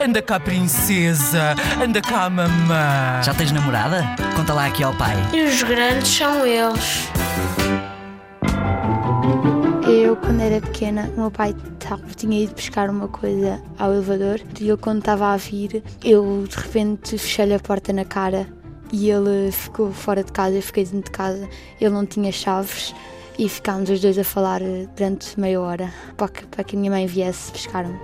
Anda cá, princesa. Anda cá, mamã. Já tens namorada? Conta lá aqui ao pai. E os grandes são eles. Eu, quando era pequena, o meu pai tinha ido pescar uma coisa ao elevador e ele, quando estava a vir, eu de repente fechei-lhe a porta na cara e ele ficou fora de casa, eu fiquei dentro de casa, ele não tinha chaves e ficámos os dois a falar eh, durante meia hora para que, para que a minha mãe viesse pescar-me.